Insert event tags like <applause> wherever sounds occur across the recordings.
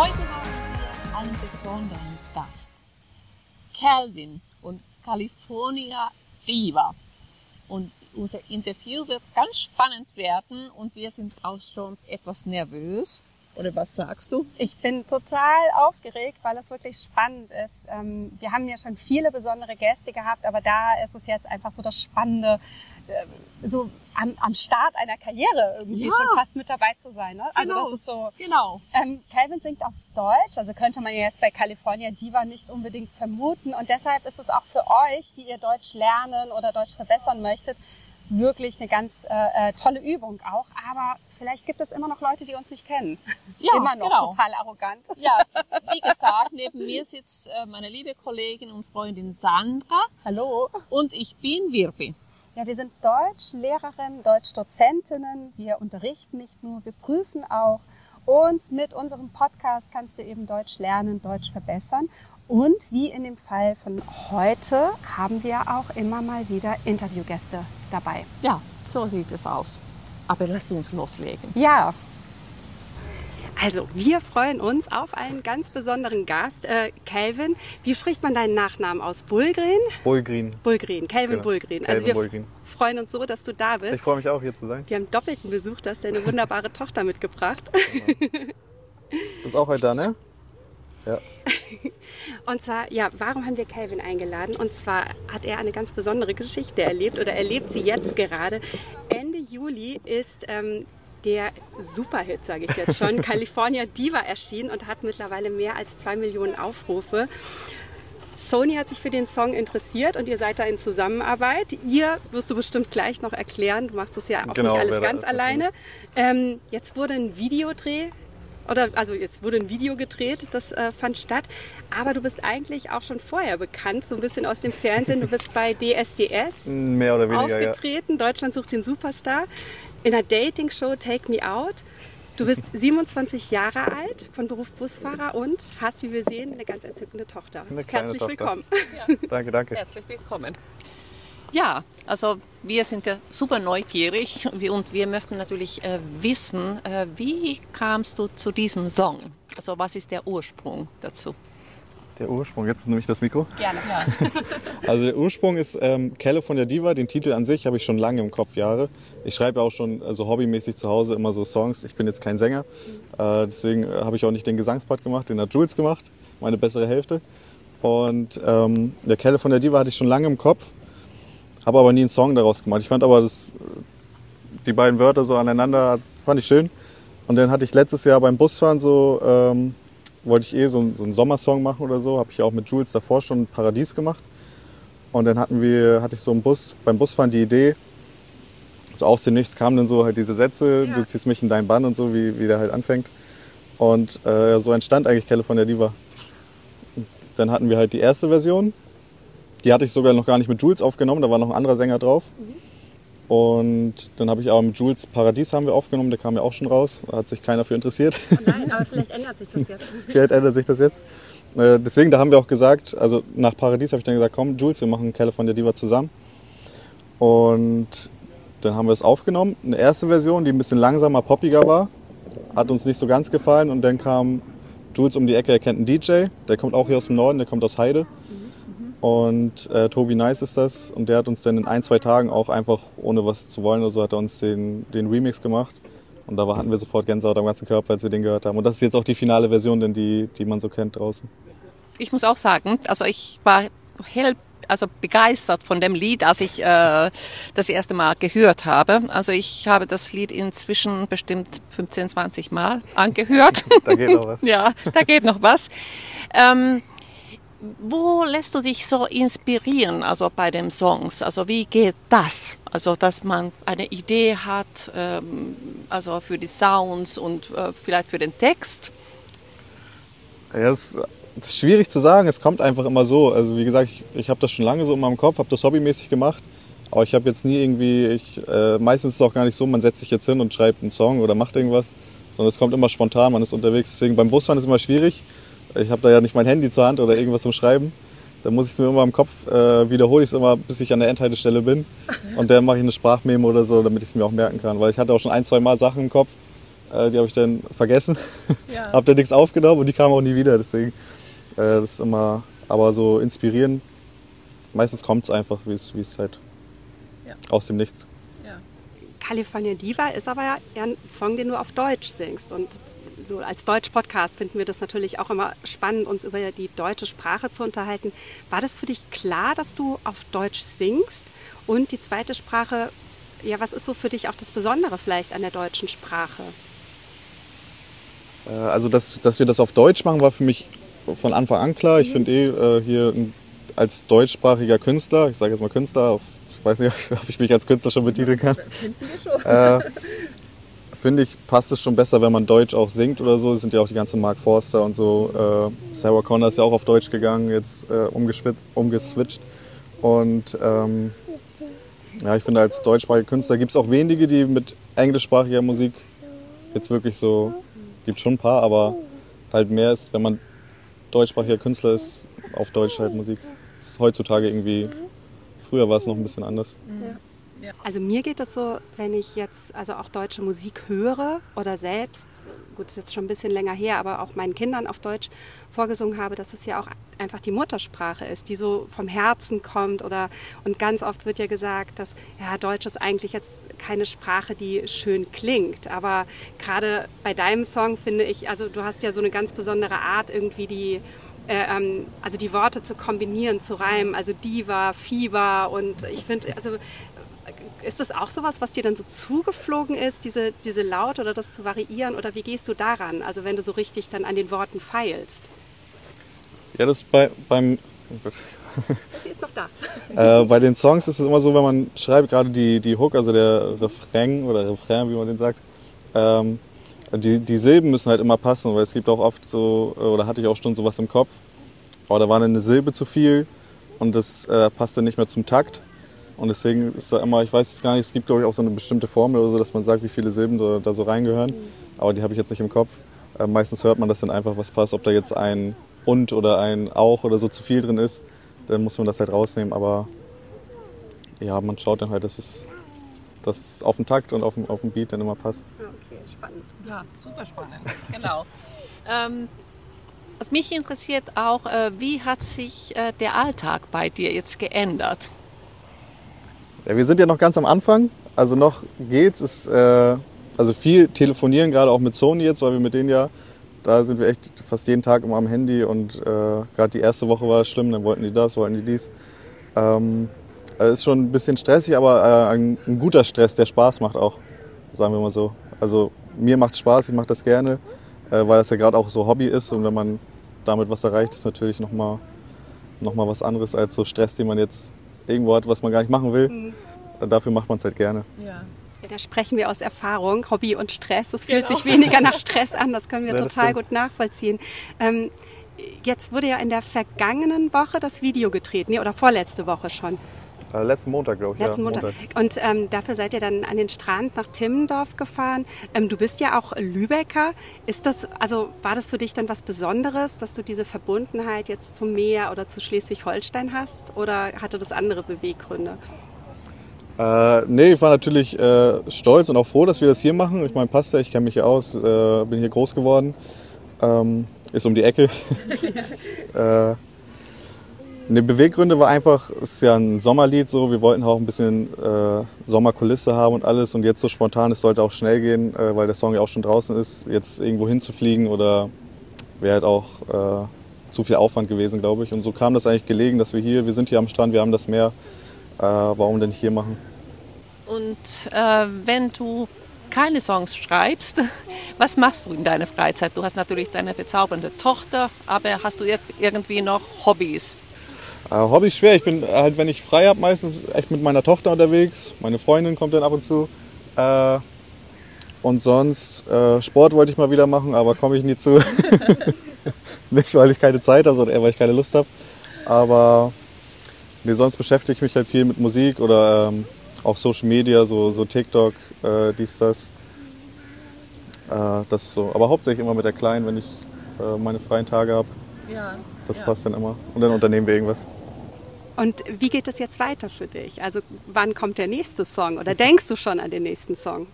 Heute haben wir einen besonderen Gast. Calvin und California Diva. Und unser Interview wird ganz spannend werden und wir sind auch schon etwas nervös. Oder was sagst du? Ich bin total aufgeregt, weil es wirklich spannend ist. Ähm, wir haben ja schon viele besondere Gäste gehabt, aber da ist es jetzt einfach so das Spannende, so am, am Start einer Karriere irgendwie Ja. schon fast mit dabei zu sein. Ne? Also Genau. das ist so. Genau. Ähm, Calvin singt auf Deutsch, also könnte man ja jetzt bei California Diva nicht unbedingt vermuten. Und deshalb ist es auch für euch, die ihr Deutsch lernen oder Deutsch verbessern möchtet, wirklich eine ganz äh, äh, tolle Übung auch. Aber vielleicht gibt es immer noch Leute, die uns nicht kennen. Ja, immer noch genau. total arrogant. Ja, wie gesagt, neben mir sitzt äh, meine liebe Kollegin und Freundin Sandra Hallo. und ich bin Wirbi. Ja, wir sind Deutschlehrerinnen, Deutschdozentinnen. Wir unterrichten nicht nur, wir prüfen auch. Und mit unserem Podcast kannst du eben Deutsch lernen, Deutsch verbessern. Und wie in dem Fall von heute haben wir auch immer mal wieder Interviewgäste dabei. Ja, so sieht es aus. Aber lass uns loslegen. Ja. Also, wir freuen uns auf einen ganz besonderen Gast, äh, Calvin. Wie spricht man deinen Nachnamen aus? Bulgren? Bullgreen. Bulgrin, Calvin Genau. Bulgrin. Calvin Also wir Bulgrin. freuen uns so, dass du da bist. Ich freue mich auch, hier zu sein. Wir haben doppelten Besuch, du hast deine wunderbare <laughs> Tochter mitgebracht. Du bist auch heute da, ne? Ja. <laughs> Und zwar, ja, warum haben wir Calvin eingeladen? Und zwar hat er eine ganz besondere Geschichte erlebt oder erlebt sie jetzt gerade. Ende Juli ist ähm, der Superhit, sage ich jetzt schon, <laughs> California Diva erschienen und hat mittlerweile mehr als zwei Millionen Aufrufe. Sony hat sich für den Song interessiert und ihr seid da in Zusammenarbeit. Ihr wirst du bestimmt gleich noch erklären. Du machst das ja auch Genau, nicht alles ganz alleine. Ähm, jetzt wurde ein Videodreh oder also jetzt wurde ein Video gedreht, das äh, fand statt. Aber du bist eigentlich auch schon vorher bekannt, so ein bisschen aus dem Fernsehen. Du bist bei DSDS <laughs> Mehr oder weniger, ja. aufgetreten. Deutschland sucht den Superstar. In der Dating-Show Take Me Out. Du bist <laughs> 27 Jahre alt, von Beruf Busfahrer und hast, wie wir sehen, eine ganz entzückende Tochter. Herzlich Tochter. willkommen. <laughs> Danke, danke. Herzlich willkommen. Ja, also wir sind ja super neugierig und wir möchten natürlich äh, wissen, äh, wie kamst du zu diesem Song? Also was ist der Ursprung dazu? Der Ursprung, jetzt nehme ich das Mikro. Gerne. Ja. <laughs> Also der Ursprung ist ähm, California Diva. Den Titel an sich habe ich schon lange im Kopf, Jahre. Ich schreibe auch schon also hobbymäßig zu Hause immer so Songs. Ich bin jetzt kein Sänger, äh, deswegen äh, habe ich auch nicht den Gesangspart gemacht, den hat Jules gemacht, meine bessere Hälfte. Und ähm, der California Diva hatte ich schon lange im Kopf, habe aber nie einen Song daraus gemacht. Ich fand aber das, die beiden Wörter so aneinander, fand ich schön. Und dann hatte ich letztes Jahr beim Busfahren so, ähm, wollte ich eh so, einen- so einen Sommersong machen oder so. Habe ich auch mit Jules davor schon Paradies gemacht. Und dann hatten wir, hatte ich so im Bus, beim Busfahren die Idee, so aus dem Nichts kamen dann so halt diese Sätze, Ja. du ziehst mich in deinen Bann und so, wie, wie der halt anfängt. Und äh, so entstand eigentlich California Diva. Und dann hatten wir halt die erste Version. Die hatte ich sogar noch gar nicht mit Jules aufgenommen, da war noch ein anderer Sänger drauf. Und dann habe ich aber mit Jules Paradies haben wir aufgenommen, der kam ja auch schon raus, da hat sich keiner für interessiert. Nein, aber vielleicht ändert sich das jetzt. <laughs> Vielleicht ändert sich das jetzt. Äh, deswegen, da haben wir auch gesagt, also nach Paradies habe ich dann gesagt, komm Jules, wir machen California Diva zusammen. Und dann haben wir es aufgenommen. Eine erste Version, die ein bisschen langsamer, poppiger war, hat uns nicht so ganz gefallen. Und dann kam Jules um die Ecke, er kennt einen DJ, der kommt auch hier aus dem Norden, der kommt aus Heide. Und äh, Tobi Nice ist das. Und der hat uns dann in ein, zwei Tagen auch einfach, ohne was zu wollen oder so, hat er uns den, den Remix gemacht. Und da hatten wir sofort Gänsehaut am ganzen Körper, als wir den gehört haben. Und das ist jetzt auch die finale Version, denn die, die man so kennt draußen. Ich muss auch sagen, also ich war hell, also begeistert von dem Lied, als ich äh, das erste Mal gehört habe. Also ich habe das Lied inzwischen bestimmt 15, 20 Mal angehört. Da geht noch was. <laughs> ja, da geht noch was. Ähm, wo lässt du dich so inspirieren, also bei den Songs? Also wie geht das? Also dass man eine Idee hat, ähm, also für die Sounds und äh, vielleicht für den Text. Ja, es ist schwierig zu sagen, es kommt einfach immer so. Also wie gesagt, ich, ich habe das schon lange so in meinem Kopf, habe das hobbymäßig gemacht. Aber ich habe jetzt nie irgendwie, ich, äh, meistens ist es auch gar nicht so, man setzt sich jetzt hin und schreibt einen Song oder macht irgendwas, sondern es kommt immer spontan, man ist unterwegs. Deswegen beim Busfahren ist es immer schwierig. Ich habe da ja nicht mein Handy zur Hand oder irgendwas zum Schreiben. Da muss ich es mir immer im Kopf, äh, wiederhole ich es immer, bis ich an der Endhaltestelle bin. Und dann mache ich eine Sprachmemo oder so, damit ich es mir auch merken kann. Weil ich hatte auch schon ein, zwei Mal Sachen im Kopf, Äh, die habe ich dann vergessen, Ja. <laughs> habe dann nichts aufgenommen und die kamen auch nie wieder. Deswegen, äh, das ist immer, aber so inspirieren, meistens kommt es einfach, wie es halt Ja. aus dem Nichts. California Diva ist aber ja ein Song, den du auf Deutsch singst. Und so als Deutsch-Podcast finden wir das natürlich auch immer spannend, uns über die deutsche Sprache zu unterhalten. War das für dich klar, dass du auf Deutsch singst? Und die zweite Sprache, ja, was ist so für dich auch das Besondere vielleicht an der deutschen Sprache? Äh, Also, dass, dass wir das auf Deutsch machen, war für mich von Anfang an klar. Ich finde eh äh, hier als deutschsprachiger Künstler, ich sage jetzt mal Künstler, ich weiß nicht, <laughs> ob ich mich als Künstler schon betiteln kann, Finden wir schon. äh, <laughs> finde ich, passt es schon besser, wenn man Deutsch auch singt oder so. Es sind ja auch die ganzen Mark Forster und so. Äh, Sarah Connor ist ja auch auf Deutsch gegangen, jetzt äh, umgeswitcht. Und ähm, ja, ich finde, als deutschsprachiger Künstler gibt es auch wenige, die mit englischsprachiger Musik jetzt wirklich so, gibt schon ein paar, aber halt mehr ist, wenn man deutschsprachiger Künstler ist, auf Deutsch halt Musik. ist heutzutage irgendwie, früher war es noch ein bisschen anders. Also mir geht es so, wenn ich jetzt also auch deutsche Musik höre oder selbst, gut, ist jetzt schon ein bisschen länger her, aber auch meinen Kindern auf Deutsch vorgesungen habe, dass es ja auch einfach die Muttersprache ist, die so vom Herzen kommt oder und ganz oft wird ja gesagt, dass ja Deutsch ist eigentlich jetzt keine Sprache, die schön klingt, aber gerade bei deinem Song finde ich, also du hast ja so eine ganz besondere Art irgendwie die äh, ähm, also die Worte zu kombinieren, zu reimen, also Diva, Fieber und ich finde, also ist das auch sowas, was dir dann so zugeflogen ist, diese, diese Laut oder das zu variieren? Oder wie gehst du daran? Also wenn du so richtig dann an den Worten feilst. Ja, das ist bei, beim, oh Gott. Sie ist noch da. <laughs> Äh, bei den Songs ist es immer so, wenn man schreibt, gerade die, die Hook, also der Refrain oder Refrain, wie man den sagt, ähm, die, die Silben müssen halt immer passen, weil es gibt auch oft so, äh, oder hatte ich auch schon sowas im Kopf, aber da war eine Silbe zu viel und das äh, passte nicht mehr zum Takt. Und deswegen ist da immer, ich weiß jetzt gar nicht, es gibt glaube ich auch so eine bestimmte Formel oder so, dass man sagt, wie viele Silben da, da so reingehören. Aber die habe ich jetzt nicht im Kopf. Äh, meistens hört man das dann einfach, was passt, ob da jetzt ein und oder ein auch oder so zu viel drin ist. Dann muss man das halt rausnehmen. Aber ja, man schaut dann halt, dass es, dass es auf den Takt und auf den, auf den Beat dann immer passt. Okay, spannend. Ja, super spannend. <laughs> Genau. ähm, was mich interessiert auch, äh, wie hat sich äh, der Alltag bei dir jetzt geändert? Ja, wir sind ja noch ganz am Anfang. Also noch geht's. Ist, äh, also viel telefonieren, gerade auch mit Sony jetzt, weil wir mit denen ja, da sind wir echt fast jeden Tag immer am Handy und äh, gerade die erste Woche war schlimm, dann wollten die das, wollten die dies. Ähm, also ist schon ein bisschen stressig, aber äh, ein, ein guter Stress, der Spaß macht auch, sagen wir mal so. Also mir macht Spaß, ich mache das gerne, äh, weil das ja gerade auch so Hobby ist und wenn man damit was erreicht, ist natürlich nochmal noch mal was anderes als so Stress, den man jetzt irgendwo hat, was man gar nicht machen will. Dafür macht man es halt gerne. Ja. Ja, da sprechen wir aus Erfahrung, Hobby und Stress. Das fühlt Genau. sich weniger nach <laughs> Stress an, das können wir Ja, das total stimmt. gut nachvollziehen. Ähm, jetzt wurde ja in der vergangenen Woche das Video gedreht, nee, oder vorletzte Woche schon. Äh, letzten Montag, glaube ich. Letzten ja, Montag. Und ähm, dafür seid ihr dann an den Strand nach Timmendorf gefahren. Ähm, du bist ja auch Lübecker. Ist das, also war das für dich dann was Besonderes, dass du diese Verbundenheit jetzt zum Meer oder zu Schleswig-Holstein hast? Oder hatte das andere Beweggründe? Äh, nee, ich war natürlich äh, stolz und auch froh, dass wir das hier machen. Ich meine, passt ja, ich kenne mich hier aus, äh, bin hier groß geworden. Ähm, ist um die Ecke. <laughs> äh, ne, Beweggründe war einfach, es ist ja ein Sommerlied so, wir wollten auch ein bisschen äh, Sommerkulisse haben und alles. Und jetzt so spontan, es sollte auch schnell gehen, äh, weil der Song ja auch schon draußen ist, jetzt irgendwo hinzufliegen oder wäre halt auch äh, zu viel Aufwand gewesen, glaube ich. Und so kam das eigentlich gelegen, dass wir hier, wir sind hier am Strand, wir haben das Meer. Äh, warum denn hier machen? Und äh, wenn du keine Songs schreibst, <laughs> was machst du in deiner Freizeit? Du hast natürlich deine bezaubernde Tochter, aber hast du ir irgendwie noch Hobbys? Äh, Hobby ist schwer. Ich bin halt, wenn ich frei habe, meistens echt mit meiner Tochter unterwegs. Meine Freundin kommt dann ab und zu. Äh, und sonst, äh, Sport wollte ich mal wieder machen, aber komme ich nie zu. <laughs> Nicht, weil ich keine Zeit habe, sondern eher, weil ich keine Lust habe. Aber nee, sonst beschäftige ich mich halt viel mit Musik oder ähm, auch Social Media, so, so TikTok, äh, dies, das. Äh, das so. Aber hauptsächlich immer mit der Kleinen, wenn ich äh, meine freien Tage habe. Ja. Das passt dann immer. Und dann unternehmen wir irgendwas. Und wie geht es jetzt weiter für dich? Also wann kommt der nächste Song? Oder denkst du schon an den nächsten Song?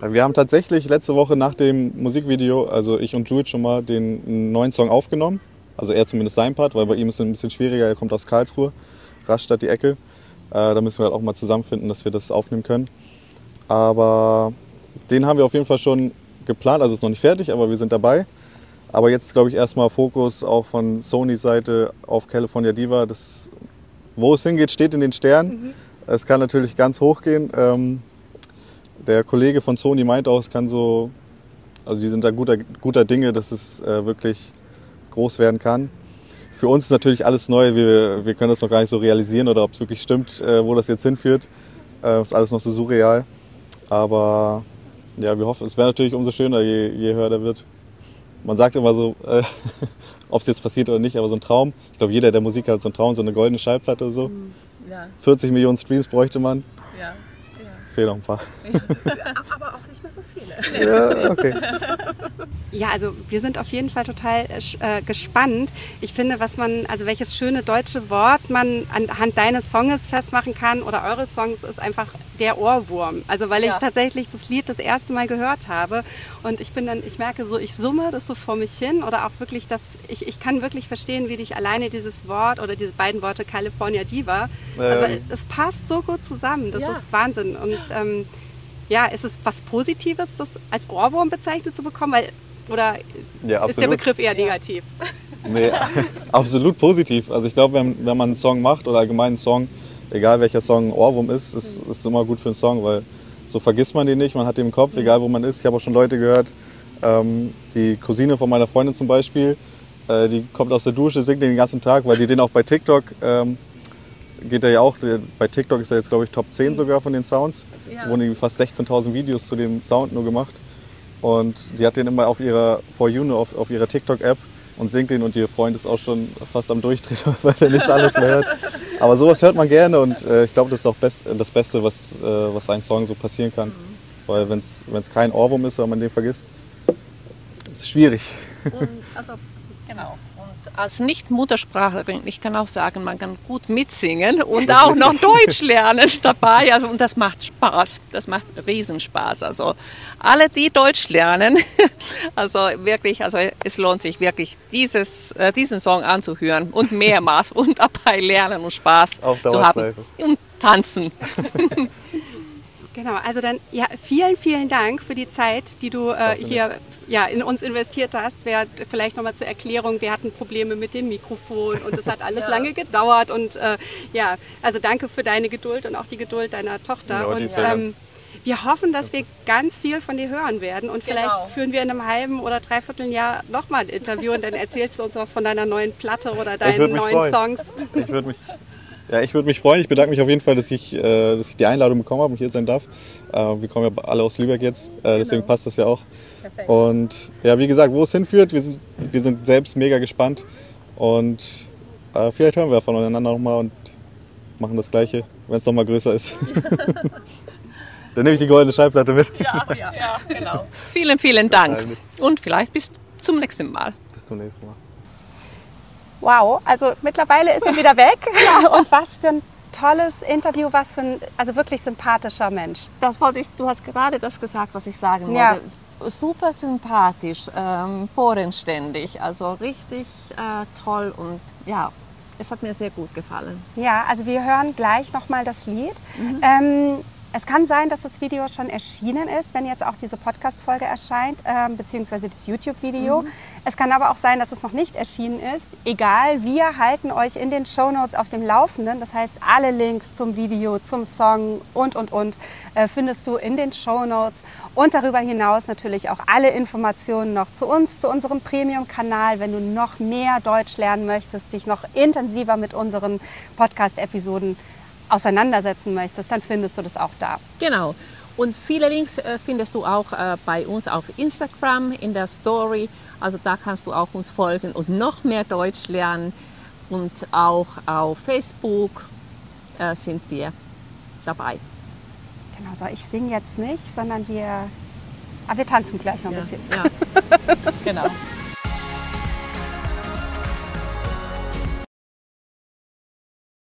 Wir haben tatsächlich letzte Woche nach dem Musikvideo, also ich und Jude schon mal den neuen Song aufgenommen. Also er zumindest sein Part, weil bei ihm ist es ein bisschen schwieriger. Er kommt aus Karlsruhe, Rastatt die Ecke. Äh, da müssen wir halt auch mal zusammenfinden, dass wir das aufnehmen können. Aber den haben wir auf jeden Fall schon geplant. Also ist noch nicht fertig, aber wir sind dabei. Aber jetzt glaube ich erstmal Fokus auch von Sonys Seite auf California Diva. Das, wo es hingeht, steht in den Sternen. Mhm. Es kann natürlich ganz hoch gehen. Ähm, der Kollege von Sony meint auch, es kann so, also die sind da guter, guter Dinge, dass es äh, wirklich groß werden kann. Für uns ist natürlich alles neu. Wir, wir können das noch gar nicht so realisieren oder ob es wirklich stimmt, äh, wo das jetzt hinführt. Äh, ist alles noch so surreal. Aber ja, wir hoffen, es wäre natürlich umso schöner, je, je höher der wird. Man sagt immer so, äh, <laughs> ob es jetzt passiert oder nicht, aber so ein Traum. Ich glaube, jeder der Musik hat so einen Traum, so eine goldene Schallplatte oder so. Mhm, ja. 40 Millionen Streams bräuchte man. Ja. Fehlen noch ein paar. Aber auch nicht mehr so viele. Ja, okay. Ja, also wir sind auf jeden Fall total äh, gespannt. Ich finde, was man, also welches schöne deutsche Wort man anhand deines Songs festmachen kann oder eures Songs ist einfach der Ohrwurm. Also weil ja. ich tatsächlich das Lied das erste Mal gehört habe und ich bin dann, ich merke so, ich summe das so vor mich hin oder auch wirklich, dass ich, ich kann wirklich verstehen, wie dich alleine dieses Wort oder diese beiden Worte California Diva, also ähm. es passt so gut zusammen. Das ja. ist Wahnsinn und ähm, ja, ist es was Positives, das als Ohrwurm bezeichnet zu bekommen? Weil, oder ja, ist der Begriff eher negativ? Nee, <laughs> absolut positiv. Also ich glaube, wenn, wenn man einen Song macht oder allgemein einen Song, egal welcher Song Ohrwurm ist, ist, ist immer gut für einen Song, weil so vergisst man den nicht, man hat den im Kopf, egal wo man ist. Ich habe auch schon Leute gehört, ähm, die Cousine von meiner Freundin zum Beispiel, äh, die kommt aus der Dusche, singt den den ganzen Tag, weil die den auch bei TikTok ähm, geht er ja auch, bei TikTok ist er jetzt glaube ich Top 10 sogar von den Sounds. Ja. Wurden fast 16.000 Videos zu dem Sound nur gemacht. Und die hat den immer auf ihrer For You, auf, auf ihrer TikTok-App und singt den und ihr Freund ist auch schon fast am Durchdrehen, <laughs> weil er nichts anderes mehr hört. Aber sowas hört man gerne und äh, ich glaube, das ist auch best, das Beste, was, äh, was ein Song so passieren kann. Mhm. Weil wenn es kein Ohrwurm ist, wenn man den vergisst, ist es schwierig. Und <laughs> also, genau als Nicht-Muttersprachlerin, ich kann auch sagen, man kann gut mitsingen und auch noch Deutsch lernen <laughs> dabei. Also, und das macht Spaß. Das macht Riesenspaß. Also, alle, die Deutsch lernen, <laughs> also wirklich, also es lohnt sich wirklich, dieses, äh, diesen Song anzuhören und mehrmals und dabei lernen und Spaß zu haben. Und tanzen. <laughs> Genau, also dann ja, vielen, vielen Dank für die Zeit, die du äh, hier ja, in uns investiert hast. Wer, vielleicht nochmal zur Erklärung, wir hatten Probleme mit dem Mikrofon und es hat alles <laughs> ja. lange gedauert. Und äh, ja, also danke für deine Geduld und auch die Geduld deiner Tochter. Ja, und ähm, wir hoffen, dass wir ganz viel von dir hören werden und vielleicht genau. führen wir in einem halben oder dreiviertel Jahr nochmal ein Interview und dann erzählst du uns was von deiner neuen Platte oder deinen neuen freuen. Songs. Ich würde mich ja, ich würde mich freuen. Ich bedanke mich auf jeden Fall, dass ich, äh, dass ich die Einladung bekommen habe und hier sein darf. Äh, wir kommen ja alle aus Lübeck jetzt, äh, deswegen genau. passt das ja auch. Perfekt. Und ja, wie gesagt, wo es hinführt, wir sind, wir sind selbst mega gespannt. Und äh, vielleicht hören wir voneinander nochmal und machen das Gleiche, wenn es nochmal größer ist. <laughs> Dann nehme ich die goldene Schallplatte mit. Ja, ja, ja genau. Vielen, vielen Dank. Und vielleicht bis zum nächsten Mal. Bis zum nächsten Mal. Wow, also mittlerweile ist er wieder weg. <laughs> Und was für ein tolles Interview, was für ein also wirklich sympathischer Mensch. Das wollte ich, du hast gerade das gesagt, was ich sagen wollte. Ja. Super sympathisch, ähm, bodenständig, also richtig äh, toll und ja, es hat mir sehr gut gefallen. Ja, also wir hören gleich nochmal das Lied. Mhm. Ähm, es kann sein, dass das Video schon erschienen ist, wenn jetzt auch diese Podcast-Folge erscheint, äh, beziehungsweise das YouTube-Video. Mhm. Es kann aber auch sein, dass es noch nicht erschienen ist. Egal, wir halten euch in den Show Notes auf dem Laufenden. Das heißt, alle Links zum Video, zum Song und, und, und äh, findest du in den Show Notes. Und darüber hinaus natürlich auch alle Informationen noch zu uns, zu unserem Premium-Kanal, wenn du noch mehr Deutsch lernen möchtest, dich noch intensiver mit unseren Podcast-Episoden auseinandersetzen möchtest, dann findest du das auch da. Genau. Und viele Links äh, findest du auch äh, bei uns auf Instagram in der Story. Also da kannst du auch uns folgen und noch mehr Deutsch lernen. Und auch auf Facebook äh, sind wir dabei. Genau, so ich singe jetzt nicht, sondern wir, aber wir tanzen gleich noch ein ja, bisschen. Ja. <laughs> genau.